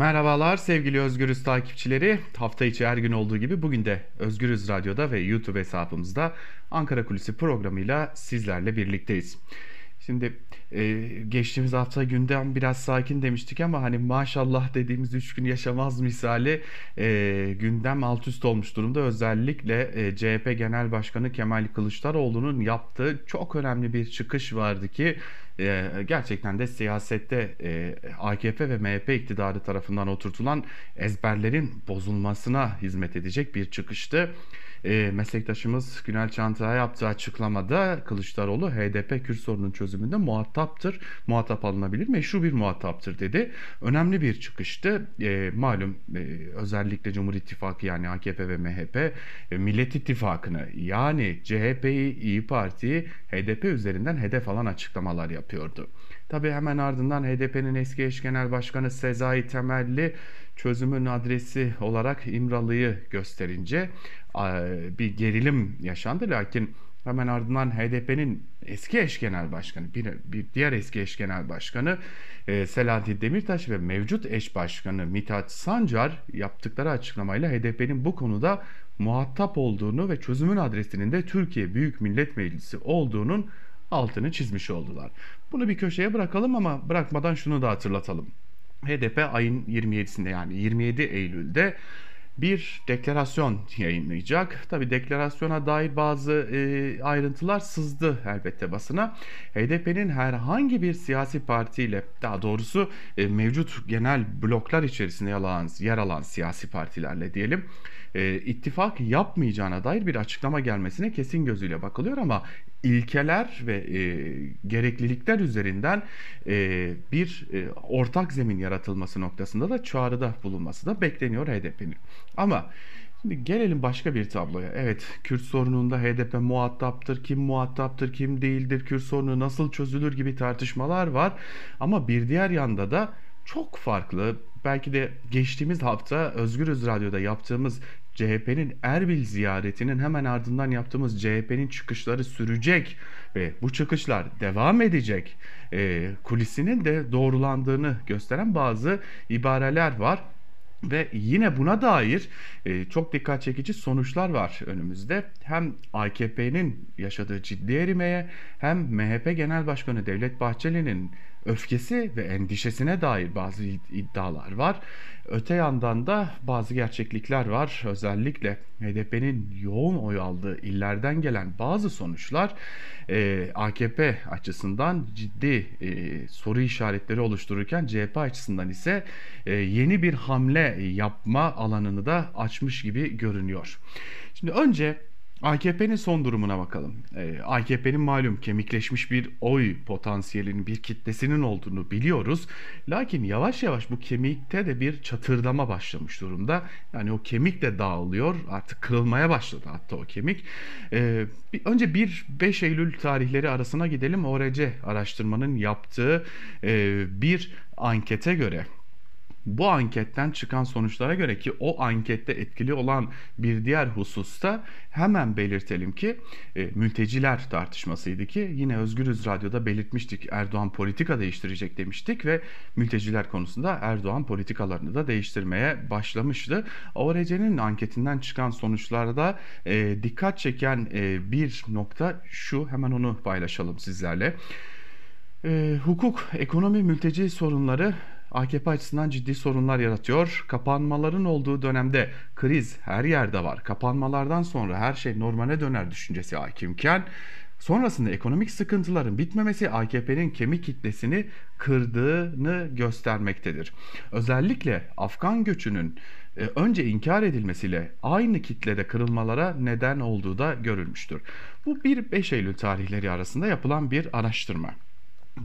Merhabalar sevgili Özgürüz takipçileri. Hafta içi her gün olduğu gibi bugün de Özgürüz Radyo'da ve YouTube hesabımızda Ankara Kulisi programıyla sizlerle birlikteyiz. Şimdi e, geçtiğimiz hafta gündem biraz sakin demiştik ama hani maşallah dediğimiz 3 gün yaşamaz misali e, gündem alt üst olmuş durumda. Özellikle e, CHP Genel Başkanı Kemal Kılıçdaroğlu'nun yaptığı çok önemli bir çıkış vardı ki e, gerçekten de siyasette e, AKP ve MHP iktidarı tarafından oturtulan ezberlerin bozulmasına hizmet edecek bir çıkıştı e, meslektaşımız Günel Çanta'ya yaptığı açıklamada Kılıçdaroğlu HDP Kürt sorunun çözümünde muhataptır, muhatap alınabilir, meşru bir muhataptır dedi. Önemli bir çıkıştı. E, malum e, özellikle Cumhur İttifakı yani AKP ve MHP e, Millet İttifakı'nı yani CHP'yi, İyi Parti'yi HDP üzerinden hedef alan açıklamalar yapıyordu. Tabi hemen ardından HDP'nin eski eş genel başkanı Sezai Temelli çözümün adresi olarak İmralı'yı gösterince bir gerilim yaşandı. Lakin hemen ardından HDP'nin eski eş genel başkanı, bir, bir diğer eski eş genel başkanı e, Selahattin Demirtaş ve mevcut eş başkanı Mithat Sancar yaptıkları açıklamayla HDP'nin bu konuda muhatap olduğunu ve çözümün adresinin de Türkiye Büyük Millet Meclisi olduğunun altını çizmiş oldular. Bunu bir köşeye bırakalım ama bırakmadan şunu da hatırlatalım. HDP ayın 27'sinde yani 27 Eylül'de bir deklarasyon yayınlayacak. Tabi deklarasyona dair bazı e, ayrıntılar sızdı elbette basına. HDP'nin herhangi bir siyasi partiyle daha doğrusu e, mevcut genel bloklar içerisinde yer alan, yer alan siyasi partilerle diyelim e, ittifak yapmayacağına dair bir açıklama gelmesine kesin gözüyle bakılıyor ama ilkeler ve e, gereklilikler üzerinden e, bir e, ortak zemin yaratılması noktasında da çağrıda bulunması da bekleniyor HDP'nin. Ama Şimdi gelelim başka bir tabloya. Evet, Kürt sorununda HDP muhataptır, kim muhataptır, kim değildir, Kürt sorunu nasıl çözülür gibi tartışmalar var. Ama bir diğer yanda da çok farklı, belki de geçtiğimiz hafta Özgürüz Radyo'da yaptığımız CHP'nin Erbil ziyaretinin hemen ardından yaptığımız CHP'nin çıkışları sürecek ve bu çıkışlar devam edecek e, kulisinin de doğrulandığını gösteren bazı ibareler var. Ve yine buna dair e, çok dikkat çekici sonuçlar var önümüzde. Hem AKP'nin yaşadığı ciddi erimeye hem MHP Genel Başkanı Devlet Bahçeli'nin öfkesi ve endişesine dair bazı iddialar var. Öte yandan da bazı gerçeklikler var. Özellikle HDP'nin yoğun oy aldığı illerden gelen bazı sonuçlar e, AKP açısından ciddi e, soru işaretleri oluştururken CHP açısından ise e, yeni bir hamle yapma alanını da açmış gibi görünüyor. Şimdi önce AKP'nin son durumuna bakalım. Ee, AKP'nin malum kemikleşmiş bir oy potansiyelinin, bir kitlesinin olduğunu biliyoruz. Lakin yavaş yavaş bu kemikte de bir çatırdama başlamış durumda. Yani o kemik de dağılıyor. Artık kırılmaya başladı hatta o kemik. Ee, bir, önce 1-5 Eylül tarihleri arasına gidelim. ORC araştırmanın yaptığı e, bir ankete göre bu anketten çıkan sonuçlara göre ki o ankette etkili olan bir diğer hususta hemen belirtelim ki e, mülteciler tartışmasıydı ki yine Özgürüz Radyo'da belirtmiştik Erdoğan politika değiştirecek demiştik ve mülteciler konusunda Erdoğan politikalarını da değiştirmeye başlamıştı. ORC'nin anketinden çıkan sonuçlarda e, dikkat çeken e, bir nokta şu hemen onu paylaşalım sizlerle. E, hukuk, ekonomi, mülteci sorunları AKP açısından ciddi sorunlar yaratıyor. Kapanmaların olduğu dönemde kriz her yerde var. Kapanmalardan sonra her şey normale döner düşüncesi hakimken sonrasında ekonomik sıkıntıların bitmemesi AKP'nin kemik kitlesini kırdığını göstermektedir. Özellikle Afgan göçünün e, önce inkar edilmesiyle aynı kitlede kırılmalara neden olduğu da görülmüştür. Bu 1-5 Eylül tarihleri arasında yapılan bir araştırma.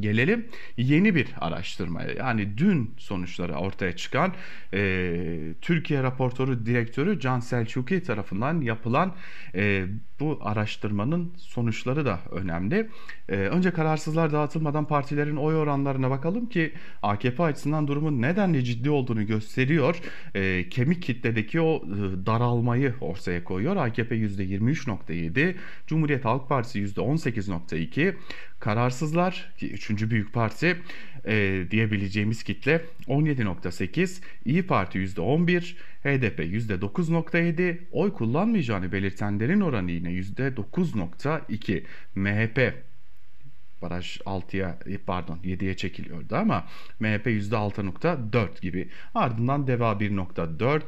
Gelelim yeni bir araştırmaya yani dün sonuçları ortaya çıkan e, Türkiye raportoru direktörü Can Selçuki tarafından yapılan e, bu araştırmanın sonuçları da önemli. E, önce kararsızlar dağıtılmadan partilerin oy oranlarına bakalım ki AKP açısından durumun nedenle ciddi olduğunu gösteriyor. E, kemik kitledeki o e, daralmayı ortaya koyuyor. AKP %23.7, Cumhuriyet Halk Partisi %18.2, kararsızlar ki üçüncü büyük parti e, diyebileceğimiz kitle 17.8, İyi Parti %11, HDP %9.7, oy kullanmayacağını belirtenlerin oranı yine %9.2, MHP baraj 6'ya e, pardon 7'ye çekiliyordu ama MHP %6.4 gibi. Ardından DEVA 1.4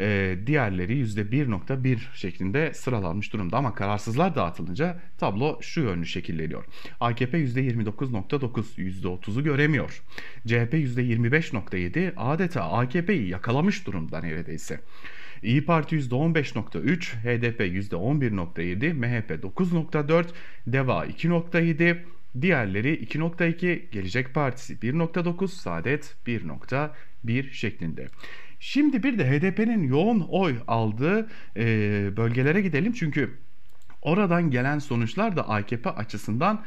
e, diğerleri %1.1 şeklinde sıralanmış durumda ama kararsızlar dağıtılınca tablo şu yönlü şekilleniyor. AKP %29.9 %30'u göremiyor. CHP %25.7 adeta AKP'yi yakalamış durumda neredeyse. İyi Parti %15.3, HDP %11.7, MHP 9.4, DEVA 2.7, Diğerleri 2.2, Gelecek Partisi 1.9, Saadet 1.1 şeklinde. Şimdi bir de HDP'nin yoğun oy aldığı e, bölgelere gidelim çünkü oradan gelen sonuçlar da AKP açısından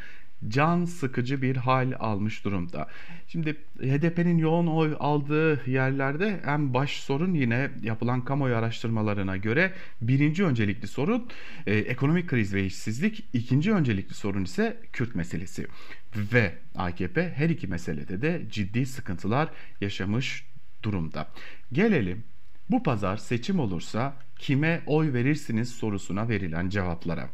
can sıkıcı bir hal almış durumda. Şimdi HDP'nin yoğun oy aldığı yerlerde en baş sorun yine yapılan kamuoyu araştırmalarına göre birinci öncelikli sorun e, ekonomik kriz ve işsizlik, ikinci öncelikli sorun ise Kürt meselesi. Ve AKP her iki meselede de ciddi sıkıntılar yaşamış durumda. Gelelim bu pazar seçim olursa kime oy verirsiniz sorusuna verilen cevaplara.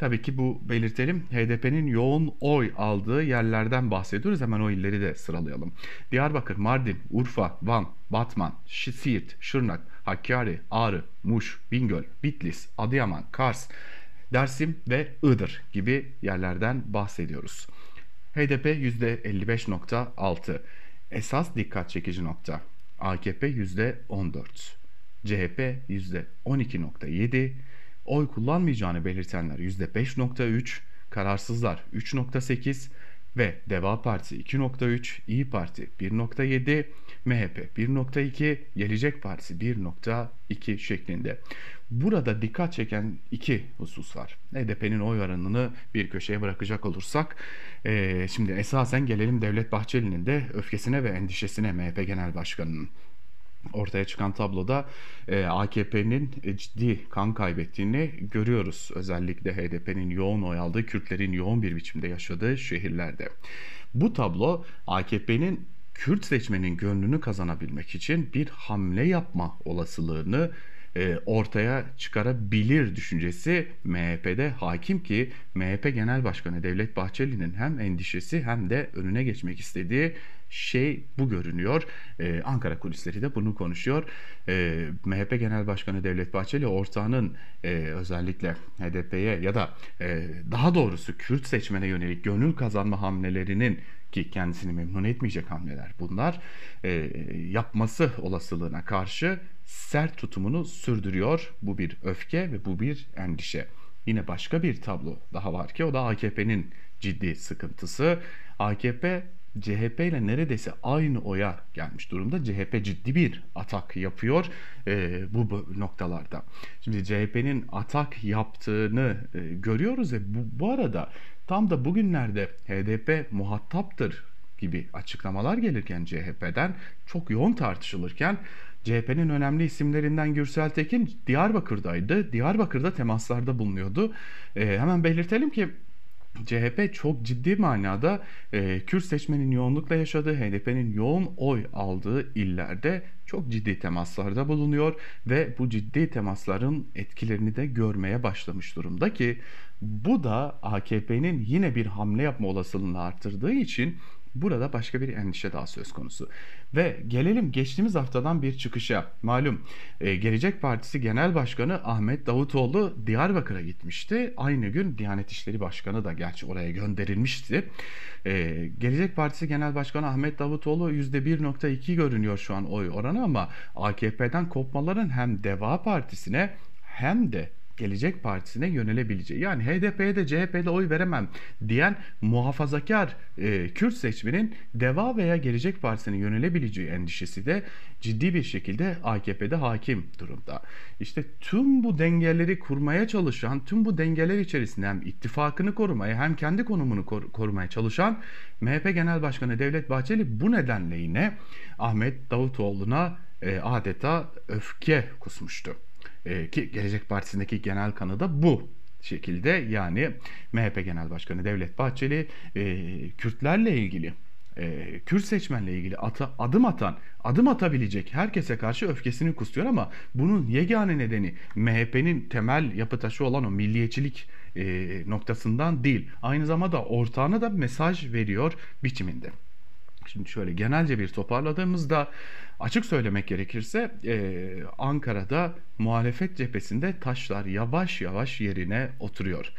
Tabii ki bu belirtelim HDP'nin yoğun oy aldığı yerlerden bahsediyoruz. Hemen o illeri de sıralayalım. Diyarbakır, Mardin, Urfa, Van, Batman, Siirt, Şırnak, Hakkari, Ağrı, Muş, Bingöl, Bitlis, Adıyaman, Kars, Dersim ve Iğdır gibi yerlerden bahsediyoruz. HDP %55.6. Esas dikkat çekici nokta. AKP %14. CHP %12.7 oy kullanmayacağını belirtenler %5.3, kararsızlar 3.8 ve Deva Partisi 2.3, İyi Parti 1.7, MHP 1.2, Gelecek Partisi 1.2 şeklinde. Burada dikkat çeken iki husus var. HDP'nin oy oranını bir köşeye bırakacak olursak, e, şimdi esasen gelelim Devlet Bahçeli'nin de öfkesine ve endişesine MHP Genel Başkanı'nın ortaya çıkan tabloda e, AKP'nin e, ciddi kan kaybettiğini görüyoruz. Özellikle HDP'nin yoğun oy aldığı, Kürtlerin yoğun bir biçimde yaşadığı şehirlerde. Bu tablo AKP'nin Kürt seçmenin gönlünü kazanabilmek için bir hamle yapma olasılığını ortaya çıkarabilir düşüncesi MHP'de hakim ki MHP Genel Başkanı Devlet Bahçeli'nin hem endişesi hem de önüne geçmek istediği şey bu görünüyor. Ee, Ankara kulisleri de bunu konuşuyor. Ee, MHP Genel Başkanı Devlet Bahçeli ortağının e, özellikle HDP'ye ya da e, daha doğrusu Kürt seçmene yönelik gönül kazanma hamlelerinin ki kendisini memnun etmeyecek hamleler bunlar e, yapması olasılığına karşı sert tutumunu sürdürüyor. Bu bir öfke ve bu bir endişe. Yine başka bir tablo daha var ki o da AKP'nin ciddi sıkıntısı. AKP CHP ile neredeyse aynı oya gelmiş durumda. CHP ciddi bir atak yapıyor e, bu, bu noktalarda. Şimdi CHP'nin atak yaptığını e, görüyoruz ve bu, bu arada tam da bugünlerde HDP muhataptır gibi açıklamalar gelirken CHP'den çok yoğun tartışılırken CHP'nin önemli isimlerinden Gürsel Tekin Diyarbakır'daydı. Diyarbakır'da temaslarda bulunuyordu. E, hemen belirtelim ki CHP çok ciddi manada e, Kürt seçmenin yoğunlukla yaşadığı, HDP'nin yoğun oy aldığı illerde çok ciddi temaslarda bulunuyor ve bu ciddi temasların etkilerini de görmeye başlamış durumda ki bu da AKP'nin yine bir hamle yapma olasılığını arttırdığı için Burada başka bir endişe daha söz konusu. Ve gelelim geçtiğimiz haftadan bir çıkışa. Malum e, Gelecek Partisi Genel Başkanı Ahmet Davutoğlu Diyarbakır'a gitmişti. Aynı gün Diyanet İşleri Başkanı da gerçi oraya gönderilmişti. E, Gelecek Partisi Genel Başkanı Ahmet Davutoğlu %1.2 görünüyor şu an oy oranı ama AKP'den kopmaların hem Deva Partisi'ne hem de Gelecek Partisi'ne yönelebileceği yani HDP'ye de CHP'de oy veremem diyen muhafazakar e, Kürt seçmenin DEVA veya Gelecek Partisi'ne yönelebileceği endişesi de ciddi bir şekilde AKP'de hakim durumda. İşte tüm bu dengeleri kurmaya çalışan, tüm bu dengeler içerisinde hem ittifakını korumaya hem kendi konumunu kor- korumaya çalışan MHP Genel Başkanı Devlet Bahçeli bu nedenle yine Ahmet Davutoğlu'na e, adeta öfke kusmuştu. E, ki Gelecek Partisi'ndeki genel kanı da bu şekilde yani MHP Genel Başkanı Devlet Bahçeli e, Kürtlerle ilgili e, Kürt seçmenle ilgili ata, adım atan, adım atabilecek herkese karşı öfkesini kusuyor ama bunun yegane nedeni MHP'nin temel yapı taşı olan o milliyetçilik e, noktasından değil. Aynı zamanda ortağına da mesaj veriyor biçiminde. Şimdi şöyle genelce bir toparladığımızda açık söylemek gerekirse e, Ankara'da muhalefet cephesinde taşlar yavaş yavaş yerine oturuyor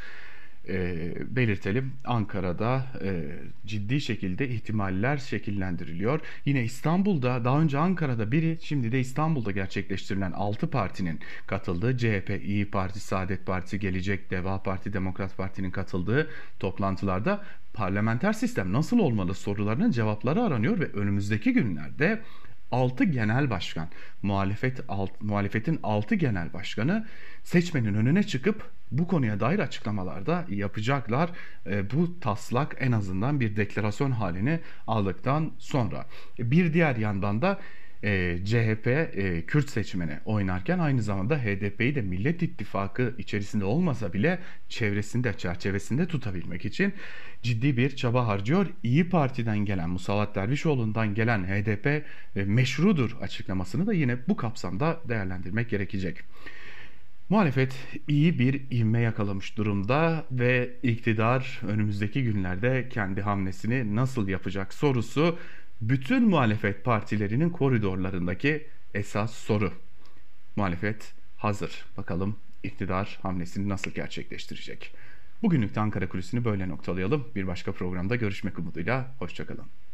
e, belirtelim. Ankara'da e, ciddi şekilde ihtimaller şekillendiriliyor. Yine İstanbul'da daha önce Ankara'da biri şimdi de İstanbul'da gerçekleştirilen 6 partinin katıldığı CHP, İyi Parti, Saadet Partisi, Gelecek, Deva Parti, Demokrat Parti'nin katıldığı toplantılarda parlamenter sistem nasıl olmalı sorularının cevapları aranıyor ve önümüzdeki günlerde 6 genel başkan, muhalefet alt, muhalefetin 6 genel başkanı seçmenin önüne çıkıp bu konuya dair açıklamalarda yapacaklar. E, bu taslak en azından bir deklarasyon halini aldıktan sonra. Bir diğer yandan da e, CHP e, Kürt seçmeni oynarken aynı zamanda HDP'yi de Millet İttifakı içerisinde olmasa bile çevresinde, çerçevesinde tutabilmek için ciddi bir çaba harcıyor. İyi Parti'den gelen, Musavat Dervişoğlu'ndan gelen HDP e, meşrudur açıklamasını da yine bu kapsamda değerlendirmek gerekecek. Muhalefet iyi bir ivme yakalamış durumda ve iktidar önümüzdeki günlerde kendi hamlesini nasıl yapacak sorusu bütün muhalefet partilerinin koridorlarındaki esas soru. Muhalefet hazır. Bakalım iktidar hamlesini nasıl gerçekleştirecek? Bugünlük de Ankara Kulisi'ni böyle noktalayalım. Bir başka programda görüşmek umuduyla. Hoşçakalın.